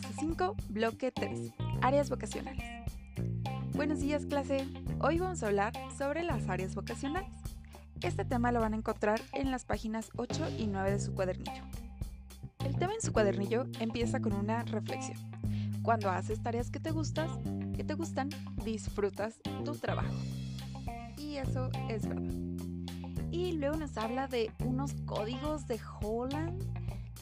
Clase 5, bloque 3, áreas vocacionales. Buenos días clase, hoy vamos a hablar sobre las áreas vocacionales. Este tema lo van a encontrar en las páginas 8 y 9 de su cuadernillo. El tema en su cuadernillo empieza con una reflexión. Cuando haces tareas que te gustas, que te gustan, disfrutas tu trabajo. Y eso es verdad. Y luego nos habla de unos códigos de Holland,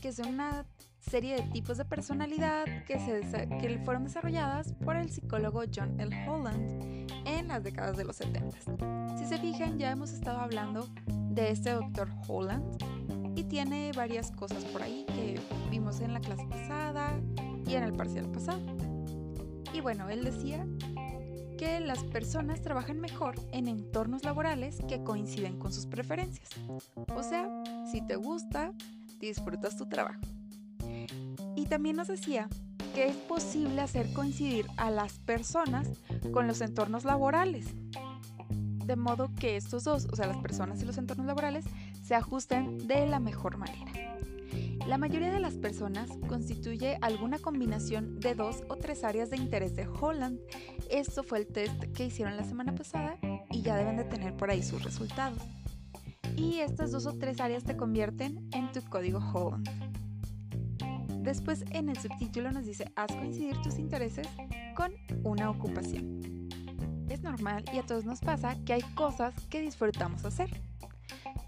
que son una serie de tipos de personalidad que, se, que fueron desarrolladas por el psicólogo John L. Holland en las décadas de los 70. Si se fijan, ya hemos estado hablando de este doctor Holland y tiene varias cosas por ahí que vimos en la clase pasada y en el parcial pasado. Y bueno, él decía que las personas trabajan mejor en entornos laborales que coinciden con sus preferencias. O sea, si te gusta, disfrutas tu trabajo. Y también nos decía que es posible hacer coincidir a las personas con los entornos laborales. De modo que estos dos, o sea, las personas y los entornos laborales, se ajusten de la mejor manera. La mayoría de las personas constituye alguna combinación de dos o tres áreas de interés de Holland. Esto fue el test que hicieron la semana pasada y ya deben de tener por ahí sus resultados. Y estas dos o tres áreas te convierten en tu código Holland. Después en el subtítulo nos dice, haz coincidir tus intereses con una ocupación. Es normal y a todos nos pasa que hay cosas que disfrutamos hacer.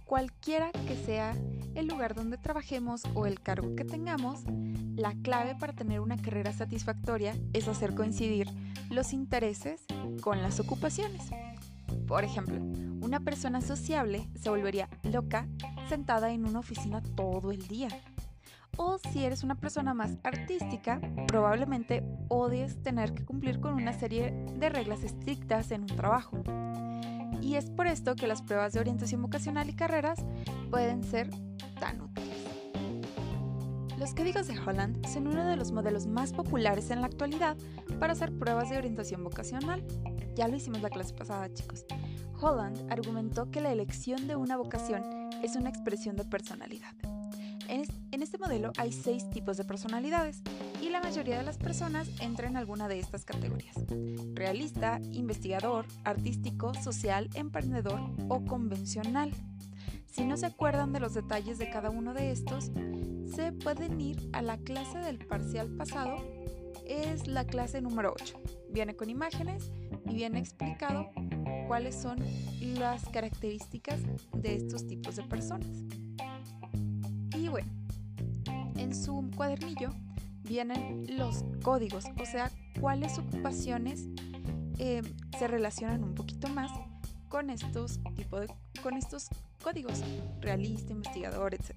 Cualquiera que sea el lugar donde trabajemos o el cargo que tengamos, la clave para tener una carrera satisfactoria es hacer coincidir los intereses con las ocupaciones. Por ejemplo, una persona sociable se volvería loca sentada en una oficina todo el día o si eres una persona más artística, probablemente odies tener que cumplir con una serie de reglas estrictas en un trabajo. Y es por esto que las pruebas de orientación vocacional y carreras pueden ser tan útiles. Los códigos de Holland son uno de los modelos más populares en la actualidad para hacer pruebas de orientación vocacional. Ya lo hicimos la clase pasada, chicos. Holland argumentó que la elección de una vocación es una expresión de personalidad. En este modelo hay seis tipos de personalidades y la mayoría de las personas entran en alguna de estas categorías. Realista, investigador, artístico, social, emprendedor o convencional. Si no se acuerdan de los detalles de cada uno de estos, se pueden ir a la clase del parcial pasado. Es la clase número 8. Viene con imágenes y viene explicado cuáles son las características de estos tipos de personas. Y bueno, en su cuadernillo vienen los códigos, o sea, cuáles ocupaciones eh, se relacionan un poquito más con estos, de, con estos códigos, realista, investigador, etc.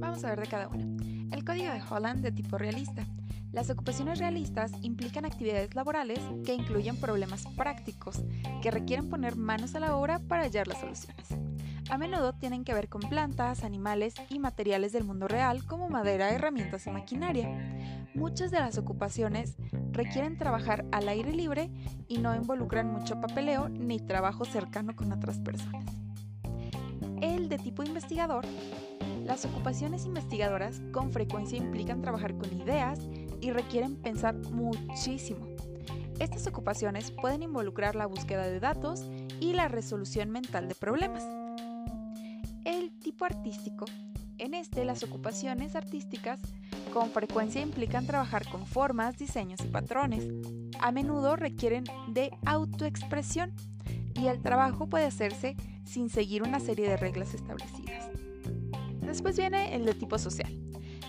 Vamos a ver de cada una. El código de Holland de tipo realista. Las ocupaciones realistas implican actividades laborales que incluyen problemas prácticos que requieren poner manos a la obra para hallar las soluciones. A menudo tienen que ver con plantas, animales y materiales del mundo real como madera, herramientas y maquinaria. Muchas de las ocupaciones requieren trabajar al aire libre y no involucran mucho papeleo ni trabajo cercano con otras personas. El de tipo investigador, las ocupaciones investigadoras con frecuencia implican trabajar con ideas y requieren pensar muchísimo. Estas ocupaciones pueden involucrar la búsqueda de datos y la resolución mental de problemas artístico. En este, las ocupaciones artísticas con frecuencia implican trabajar con formas, diseños y patrones. A menudo requieren de autoexpresión y el trabajo puede hacerse sin seguir una serie de reglas establecidas. Después viene el de tipo social.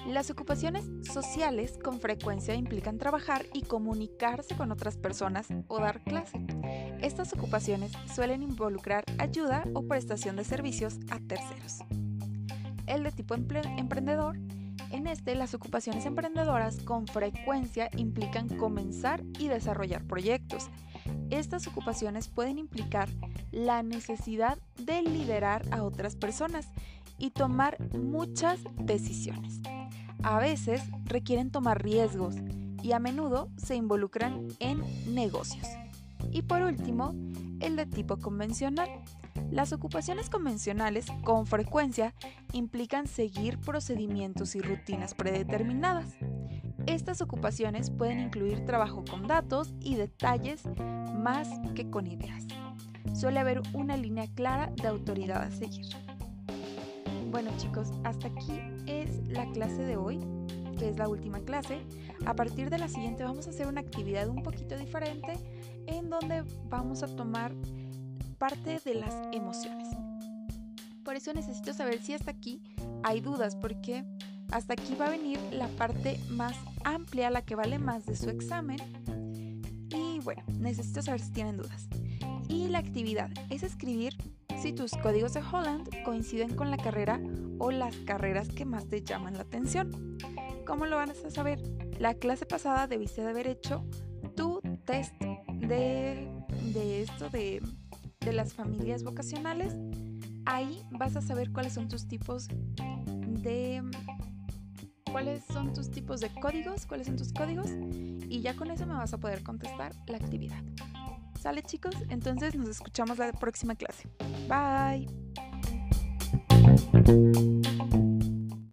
Las ocupaciones sociales con frecuencia implican trabajar y comunicarse con otras personas o dar clase. Estas ocupaciones suelen involucrar ayuda o prestación de servicios a terceros. El de tipo emprendedor, en este las ocupaciones emprendedoras con frecuencia implican comenzar y desarrollar proyectos. Estas ocupaciones pueden implicar la necesidad de liderar a otras personas y tomar muchas decisiones a veces requieren tomar riesgos y a menudo se involucran en negocios. Y por último, el de tipo convencional. Las ocupaciones convencionales con frecuencia implican seguir procedimientos y rutinas predeterminadas. Estas ocupaciones pueden incluir trabajo con datos y detalles más que con ideas. Suele haber una línea clara de autoridad a seguir. Bueno chicos, hasta aquí es la clase de hoy, que es la última clase. A partir de la siguiente vamos a hacer una actividad un poquito diferente en donde vamos a tomar parte de las emociones. Por eso necesito saber si hasta aquí hay dudas, porque hasta aquí va a venir la parte más amplia, la que vale más de su examen. Y bueno, necesito saber si tienen dudas. Y la actividad es escribir si tus códigos de Holland coinciden con la carrera o las carreras que más te llaman la atención. ¿Cómo lo van a saber? La clase pasada debiste de haber hecho tu test de, esto de, de las familias vocacionales. Ahí vas a saber cuáles son tus tipos de cuáles son tus tipos de códigos, cuáles son tus códigos y ya con eso me vas a poder contestar la actividad. ¿Sale chicos? Entonces nos escuchamos la próxima clase. Bye.